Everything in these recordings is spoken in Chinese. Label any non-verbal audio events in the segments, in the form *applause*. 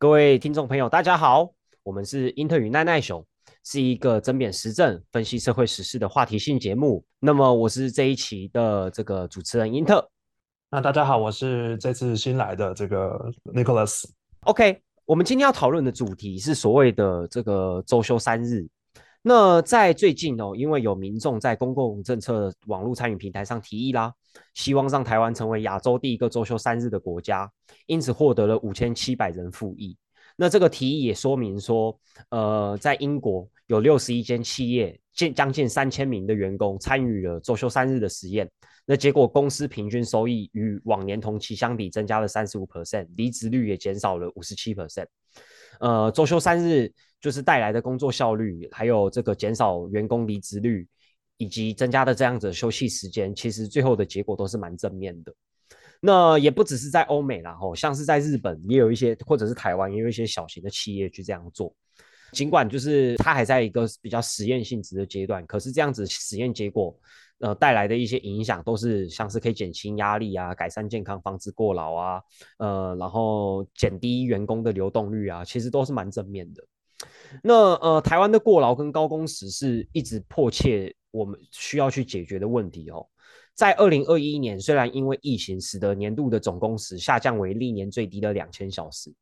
各位听众朋友，大家好，我们是英特与奈奈熊，是一个针砭时政、分析社会时事的话题性节目。那么我是这一期的这个主持人英特。那大家好，我是这次新来的这个 Nicholas。OK，我们今天要讨论的主题是所谓的这个周休三日。那在最近哦，因为有民众在公共政策网络参与平台上提议啦，希望让台湾成为亚洲第一个周休三日的国家，因此获得了五千七百人复议。那这个提议也说明说，呃，在英国有六十一间企业，近将近三千名的员工参与了周休三日的实验。那结果公司平均收益与往年同期相比增加了三十五 percent，离职率也减少了五十七 percent。呃，周休三日就是带来的工作效率，还有这个减少员工离职率，以及增加的这样子休息时间，其实最后的结果都是蛮正面的。那也不只是在欧美啦，吼，像是在日本也有一些，或者是台湾也有一些小型的企业去这样做。尽管就是它还在一个比较实验性质的阶段，可是这样子实验结果，呃，带来的一些影响都是像是可以减轻压力啊，改善健康，防止过劳啊，呃，然后减低员工的流动率啊，其实都是蛮正面的。那呃，台湾的过劳跟高工时是一直迫切我们需要去解决的问题哦。在二零二一年，虽然因为疫情使得年度的总工时下降为历年最低的两千小时，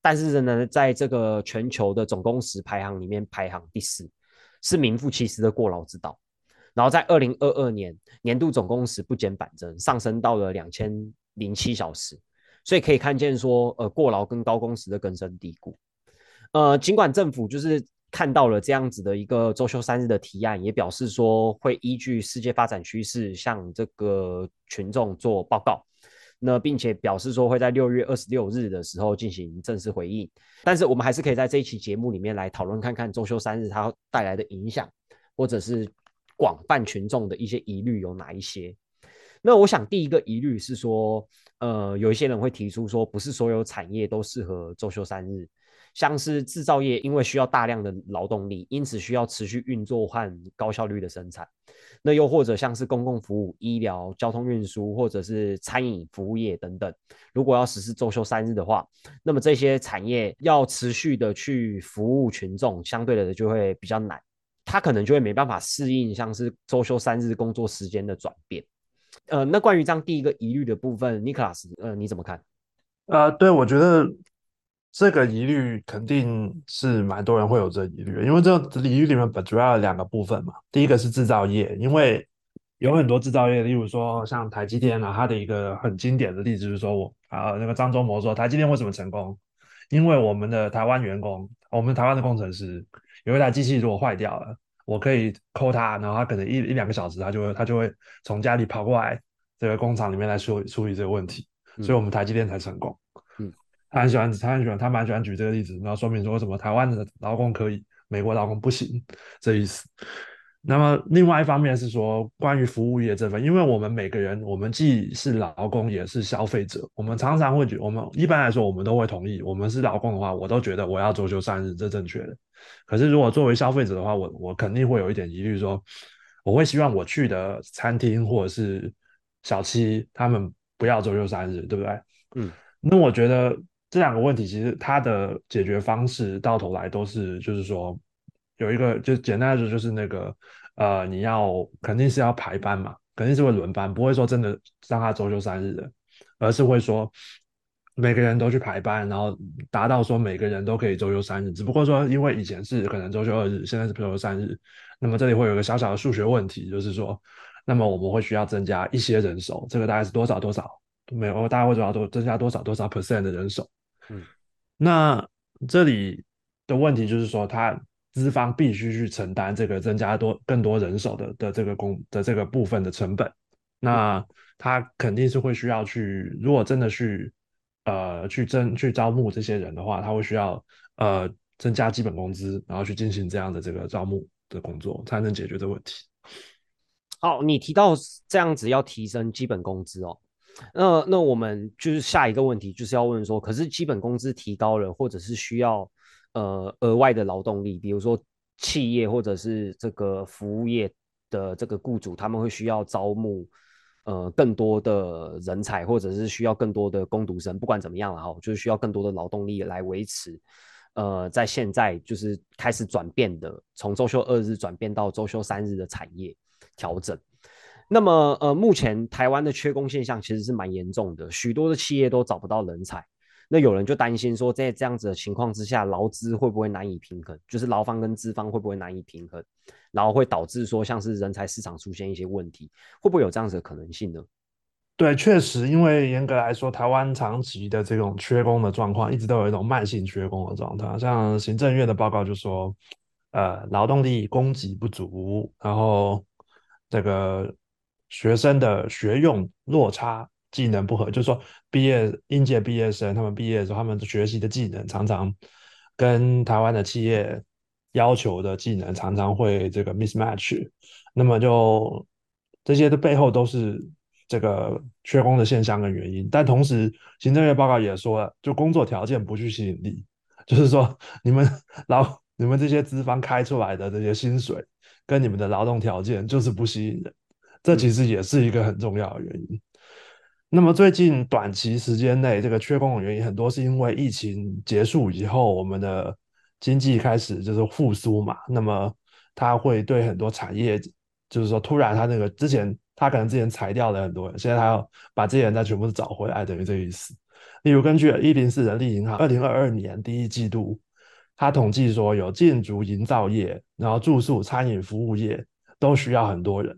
但是呢，在这个全球的总工时排行里面排行第四，是名副其实的过劳之岛。然后在二零二二年，年度总工时不减反增，上升到了两千零七小时。所以可以看见说，呃，过劳跟高工时的根深蒂固。呃，尽管政府就是。看到了这样子的一个周休三日的提案，也表示说会依据世界发展趋势向这个群众做报告。那并且表示说会在六月二十六日的时候进行正式回应。但是我们还是可以在这一期节目里面来讨论看看周休三日它带来的影响，或者是广泛群众的一些疑虑有哪一些。那我想第一个疑虑是说，呃，有一些人会提出说，不是所有产业都适合周休三日。像是制造业，因为需要大量的劳动力，因此需要持续运作和高效率的生产。那又或者像是公共服务、医疗、交通运输，或者是餐饮服务业等等，如果要实施周休三日的话，那么这些产业要持续的去服务群众，相对的就会比较难，他可能就会没办法适应像是周休三日工作时间的转变。呃，那关于这样第一个疑虑的部分，尼克拉斯，呃，你怎么看？呃，对我觉得。这个疑虑肯定是蛮多人会有这疑虑，因为这疑虑里面本主要有两个部分嘛。第一个是制造业，因为有很多制造业，例如说像台积电啊，它的一个很经典的例子就是说我啊，那个张忠谋说台积电为什么成功？因为我们的台湾员工，我们台湾的工程师有一台机器如果坏掉了，我可以扣他，然后他可能一一两个小时，他就会他就会从家里跑过来这个工厂里面来处理处理这个问题，所以我们台积电才成功。嗯他很喜欢，他很喜欢，他蛮喜欢举这个例子，然后说明说为什么台湾的劳工可以，美国劳工不行这意思。那么另外一方面是说，关于服务业这份，因为我们每个人，我们既是劳工也是消费者，我们常常会觉，我们一般来说我们都会同意，我们是劳工的话，我都觉得我要周休三日，这正确的。可是如果作为消费者的话，我我肯定会有一点疑虑，说我会希望我去的餐厅或者是小七，他们不要周休三日，对不对？嗯，那我觉得。这两个问题其实它的解决方式到头来都是，就是说有一个就简单来说就是那个呃，你要肯定是要排班嘛，肯定是会轮班，不会说真的让他周休三日的，而是会说每个人都去排班，然后达到说每个人都可以周休三日。只不过说因为以前是可能周休二日，现在是周休三日，那么这里会有一个小小的数学问题，就是说，那么我们会需要增加一些人手，这个大概是多少多少？没有，大概会主要多增加多少多少 percent 的人手。嗯，那这里的问题就是说，他资方必须去承担这个增加多更多人手的的这个工的这个部分的成本。那他肯定是会需要去，如果真的去呃去征去招募这些人的话，他会需要呃增加基本工资，然后去进行这样的这个招募的工作，才能解决这个问题。好，你提到这样子要提升基本工资哦。那那我们就是下一个问题，就是要问说，可是基本工资提高了，或者是需要呃额外的劳动力，比如说企业或者是这个服务业的这个雇主，他们会需要招募呃更多的人才，或者是需要更多的工读生，不管怎么样了哈，就是需要更多的劳动力来维持。呃，在现在就是开始转变的，从周休二日转变到周休三日的产业调整。那么，呃，目前台湾的缺工现象其实是蛮严重的，许多的企业都找不到人才。那有人就担心说，在这样子的情况之下，劳资会不会难以平衡？就是劳方跟资方会不会难以平衡，然后会导致说，像是人才市场出现一些问题，会不会有这样子的可能性呢？对，确实，因为严格来说，台湾长期的这种缺工的状况，一直都有一种慢性缺工的状态。像行政院的报告就说，呃，劳动力供给不足，然后这个学生的学用落差、技能不合，就是说毕业应届毕业生他们毕业的时候，他们学习的技能常常跟台湾的企业要求的技能常常会这个 mismatch。那么就这些的背后都是。这个缺工的现象跟原因，但同时行政院报告也说了，就工作条件不具吸引力，*laughs* 就是说你们劳你们这些资方开出来的这些薪水跟你们的劳动条件就是不吸引人，这其实也是一个很重要的原因。那么最近短期时间内这个缺工的原因很多是因为疫情结束以后，我们的经济开始就是复苏嘛，那么它会对很多产业，就是说突然它那个之前。它可能之前裁掉了很多人，现在它要把这些人再全部找回来，等于这个意思。例如，根据一零四人力银行二零二二年第一季度，他统计说，有建筑营造业、然后住宿、餐饮服务业都需要很多人。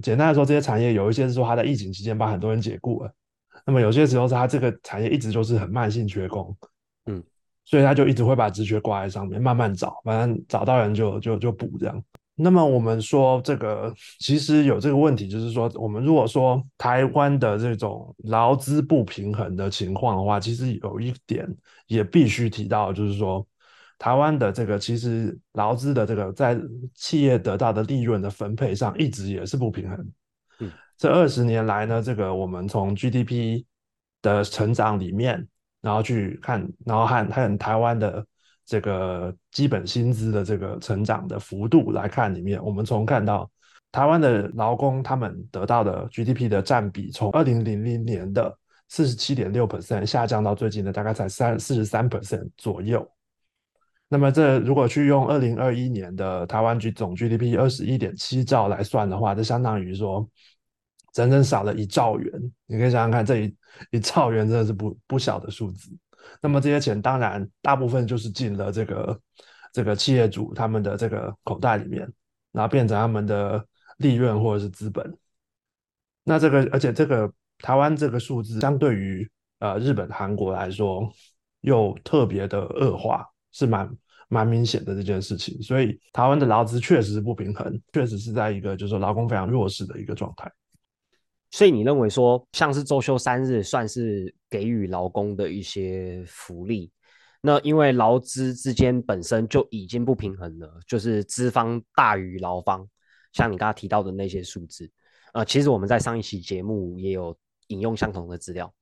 简单来说，这些产业有一些是说他在疫情期间把很多人解雇了，那么有些时候是他这个产业一直就是很慢性缺工，嗯，所以他就一直会把职缺挂在上面，慢慢找，反正找到人就就就补这样。那么我们说这个其实有这个问题，就是说我们如果说台湾的这种劳资不平衡的情况的话，其实有一点也必须提到，就是说台湾的这个其实劳资的这个在企业得到的利润的分配上一直也是不平衡。嗯，这二十年来呢，这个我们从 GDP 的成长里面，然后去看，然后和和台湾的。这个基本薪资的这个成长的幅度来看，里面我们从看到台湾的劳工他们得到的 GDP 的占比，从二零零零年的四十七点六 percent 下降到最近的大概才三四十三 percent 左右。那么这如果去用二零二一年的台湾局总 GDP 二十一点七兆来算的话，这相当于说整整少了一兆元。你可以想想看，这一一兆元真的是不不小的数字。那么这些钱当然大部分就是进了这个这个企业主他们的这个口袋里面，然后变成他们的利润或者是资本。那这个而且这个台湾这个数字相对于呃日本、韩国来说又特别的恶化，是蛮蛮明显的这件事情。所以台湾的劳资确实是不平衡，确实是在一个就是劳工非常弱势的一个状态。所以你认为说，像是周休三日算是给予劳工的一些福利？那因为劳资之间本身就已经不平衡了，就是资方大于劳方，像你刚刚提到的那些数字，呃，其实我们在上一期节目也有引用相同的资料，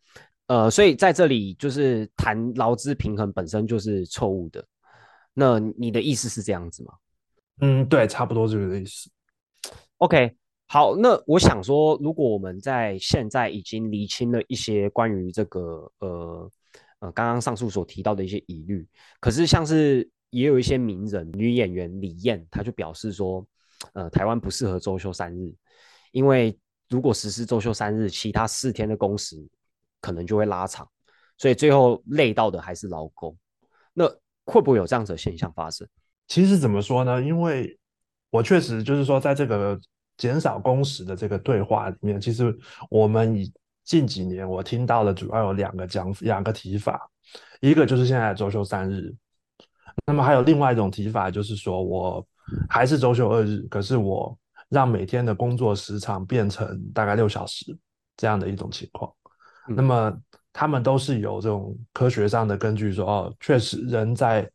呃，所以在这里就是谈劳资平衡本身就是错误的。那你的意思是这样子吗？嗯，对，差不多这个意思。OK。好，那我想说，如果我们在现在已经厘清了一些关于这个呃呃刚刚上述所提到的一些疑虑，可是像是也有一些名人女演员李艳，她就表示说，呃，台湾不适合周休三日，因为如果实施周休三日，其他四天的工时可能就会拉长，所以最后累到的还是劳工。那会不会有这样子的现象发生？其实怎么说呢？因为我确实就是说，在这个。减少工时的这个对话里面，其实我们以近几年我听到的主要有两个讲两个提法，一个就是现在周休三日，那么还有另外一种提法，就是说我还是周休二日，可是我让每天的工作时长变成大概六小时这样的一种情况。那么他们都是有这种科学上的根据，说哦，确实人在。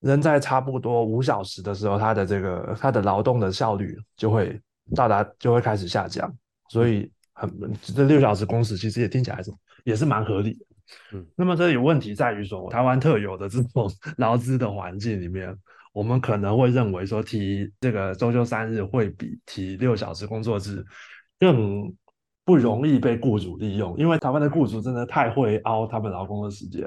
人在差不多五小时的时候，他的这个他的劳动的效率就会到达，就会开始下降。所以很这六小时工时其实也听起来是也是蛮合理的。嗯，*laughs* 那么这里问题在于说，台湾特有的这种 *laughs* 劳资的环境里面，我们可能会认为说提这个周休三日会比提六小时工作制更不容易被雇主利用，因为台湾的雇主真的太会熬他们劳工的时间。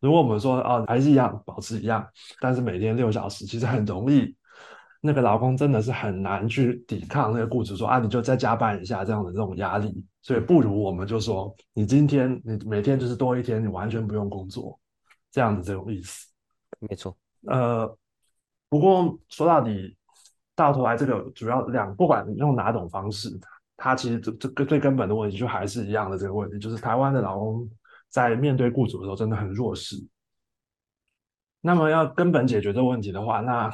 如果我们说哦还是一样保持一样，但是每天六小时，其实很容易，那个劳工真的是很难去抵抗那个雇主说啊你就再加班一下这样的这种压力，所以不如我们就说你今天你每天就是多一天，你完全不用工作，这样的这种意思。没错，呃，不过说到底，到头来这个主要两，不管用哪种方式，它其实这这个最根本的问题就还是一样的这个问题，就是台湾的劳工在面对雇主的时候真的很弱势。那么要根本解决这个问题的话，那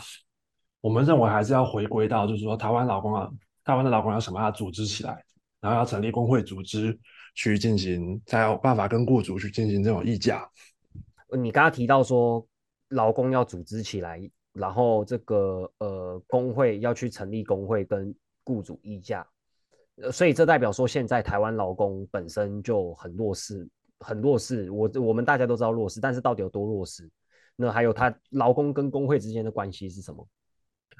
我们认为还是要回归到，就是说台湾劳工啊，台湾的劳工要想办法组织起来，然后要成立工会组织去进行，才有办法跟雇主去进行这种议价。你刚刚提到说。劳工要组织起来，然后这个呃工会要去成立工会跟雇主议价，所以这代表说现在台湾劳工本身就很弱势，很弱势。我我们大家都知道弱势，但是到底有多弱势？那还有他劳工跟工会之间的关系是什么？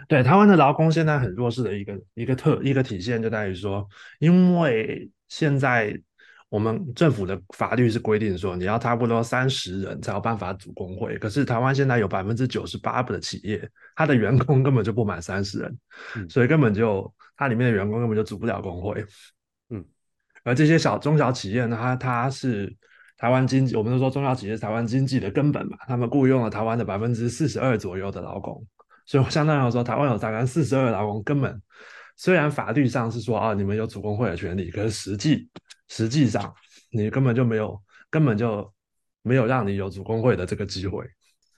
对，台湾的劳工现在很弱势的一个一个特一个体现就在于说，因为现在。我们政府的法律是规定说，你要差不多三十人才有办法组工会。可是台湾现在有百分之九十八的企业，他的员工根本就不满三十人，所以根本就它里面的员工根本就组不了工会。*laughs* 嗯，而这些小中小企业呢，它它是台湾经济，我们都说中小企业是台湾经济的根本嘛，他们雇佣了台湾的百分之四十二左右的劳工，所以相当于说，台湾有大概四十二劳工根本虽然法律上是说啊，你们有组工会的权利，可是实际。实际上，你根本就没有，根本就没有让你有组工会的这个机会。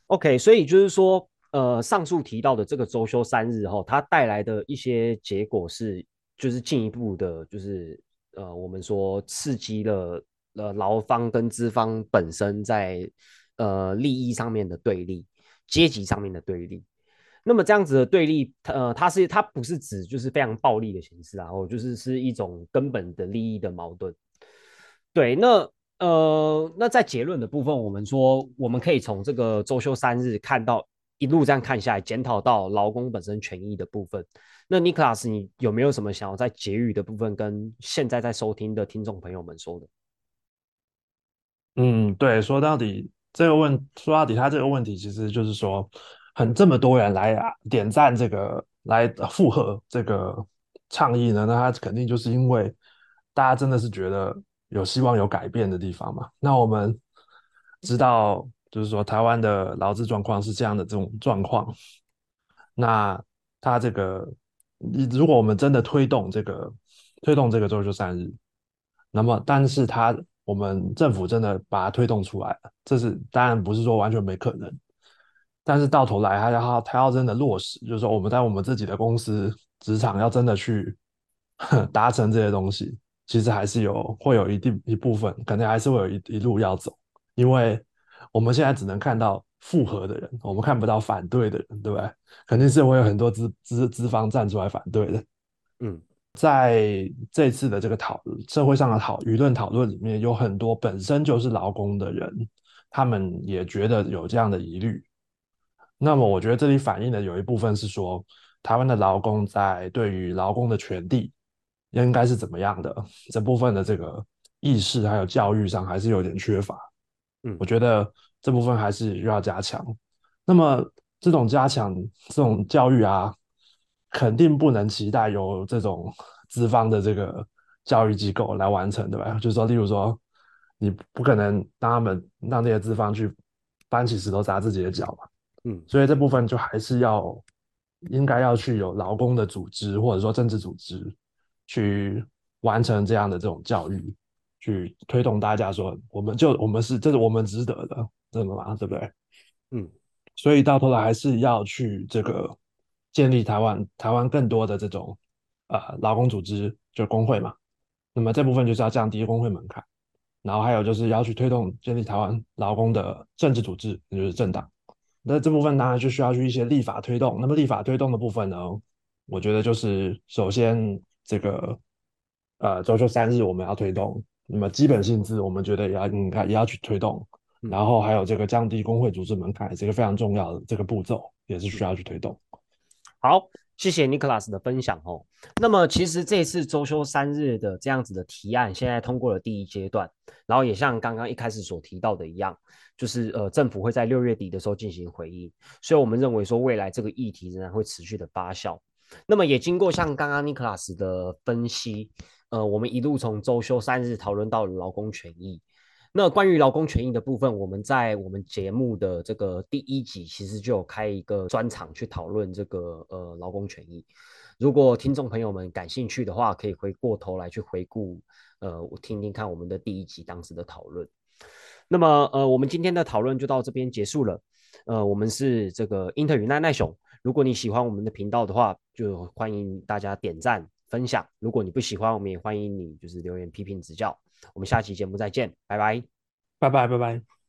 OK，所以就是说，呃，上述提到的这个周休三日后，它带来的一些结果是，就是进一步的，就是呃，我们说刺激了呃劳方跟资方本身在呃利益上面的对立，阶级上面的对立。那么这样子的对立，呃，它是它不是指就是非常暴力的形式啊，哦，就是是一种根本的利益的矛盾。对，那呃，那在结论的部分，我们说我们可以从这个周休三日看到一路这样看下来，检讨到劳工本身权益的部分。那尼克拉斯，你有没有什么想要在结语的部分跟现在在收听的听众朋友们说的？嗯，对，说到底这个问，说到底他这个问题其实就是说。很这么多人来啊点赞这个来附和这个倡议呢？那他肯定就是因为大家真的是觉得有希望有改变的地方嘛。那我们知道，就是说台湾的劳资状况是这样的这种状况。那他这个，如果我们真的推动这个推动这个周休三日，那么但是他我们政府真的把它推动出来了，这是当然不是说完全没可能。但是到头来，他要他要真的落实，就是说我们在我们自己的公司职场要真的去 *laughs* 达成这些东西，其实还是有会有一定一部分，肯定还是会有一一路要走，因为我们现在只能看到复合的人，我们看不到反对的人，对不对？肯定是会有很多资资资方站出来反对的。嗯，*laughs* 在这次的这个讨社会上的讨舆论讨论里面，有很多本身就是劳工的人，他们也觉得有这样的疑虑。那么我觉得这里反映的有一部分是说，台湾的劳工在对于劳工的权利应该是怎么样的这部分的这个意识还有教育上还是有点缺乏。嗯，我觉得这部分还是需要加强。那么这种加强这种教育啊，肯定不能期待由这种 *laughs* 资方的这个教育机构来完成，对吧？就是说，例如说，你不可能让他们让这些资方去搬起石头砸自己的脚嘛。嗯，所以这部分就还是要应该要去有劳工的组织或者说政治组织去完成这样的这种教育，去推动大家说，我们就我们是这是我们值得的，真的吗？对不对？嗯，所以到头来还是要去这个建立台湾台湾更多的这种呃劳工组织，就工会嘛。那么这部分就是要降低工会门槛，然后还有就是要去推动建立台湾劳工的政治组织，也就是政党。那这部分当然就需要去一些立法推动。那么立法推动的部分呢，我觉得就是首先这个呃周休三日我们要推动，那么基本薪资我们觉得也要应该也要去推动，然后还有这个降低工会组织门槛，是一个非常重要的这个步骤，也是需要去推动。好。谢谢 Nicholas 的分享哦。那么其实这次周休三日的这样子的提案，现在通过了第一阶段，然后也像刚刚一开始所提到的一样，就是呃政府会在六月底的时候进行回应，所以我们认为说未来这个议题仍然会持续的发酵。那么也经过像刚刚 Nicholas 的分析，呃，我们一路从周休三日讨论到了劳工权益。那关于劳工权益的部分，我们在我们节目的这个第一集，其实就有开一个专场去讨论这个呃劳工权益。如果听众朋友们感兴趣的话，可以回过头来去回顾，呃，我听听看我们的第一集当时的讨论。那么呃，我们今天的讨论就到这边结束了。呃，我们是这个英特与奈奈熊。如果你喜欢我们的频道的话，就欢迎大家点赞分享。如果你不喜欢，我们也欢迎你就是留言批评指教。我们下期节目再见，拜拜，拜拜，拜拜。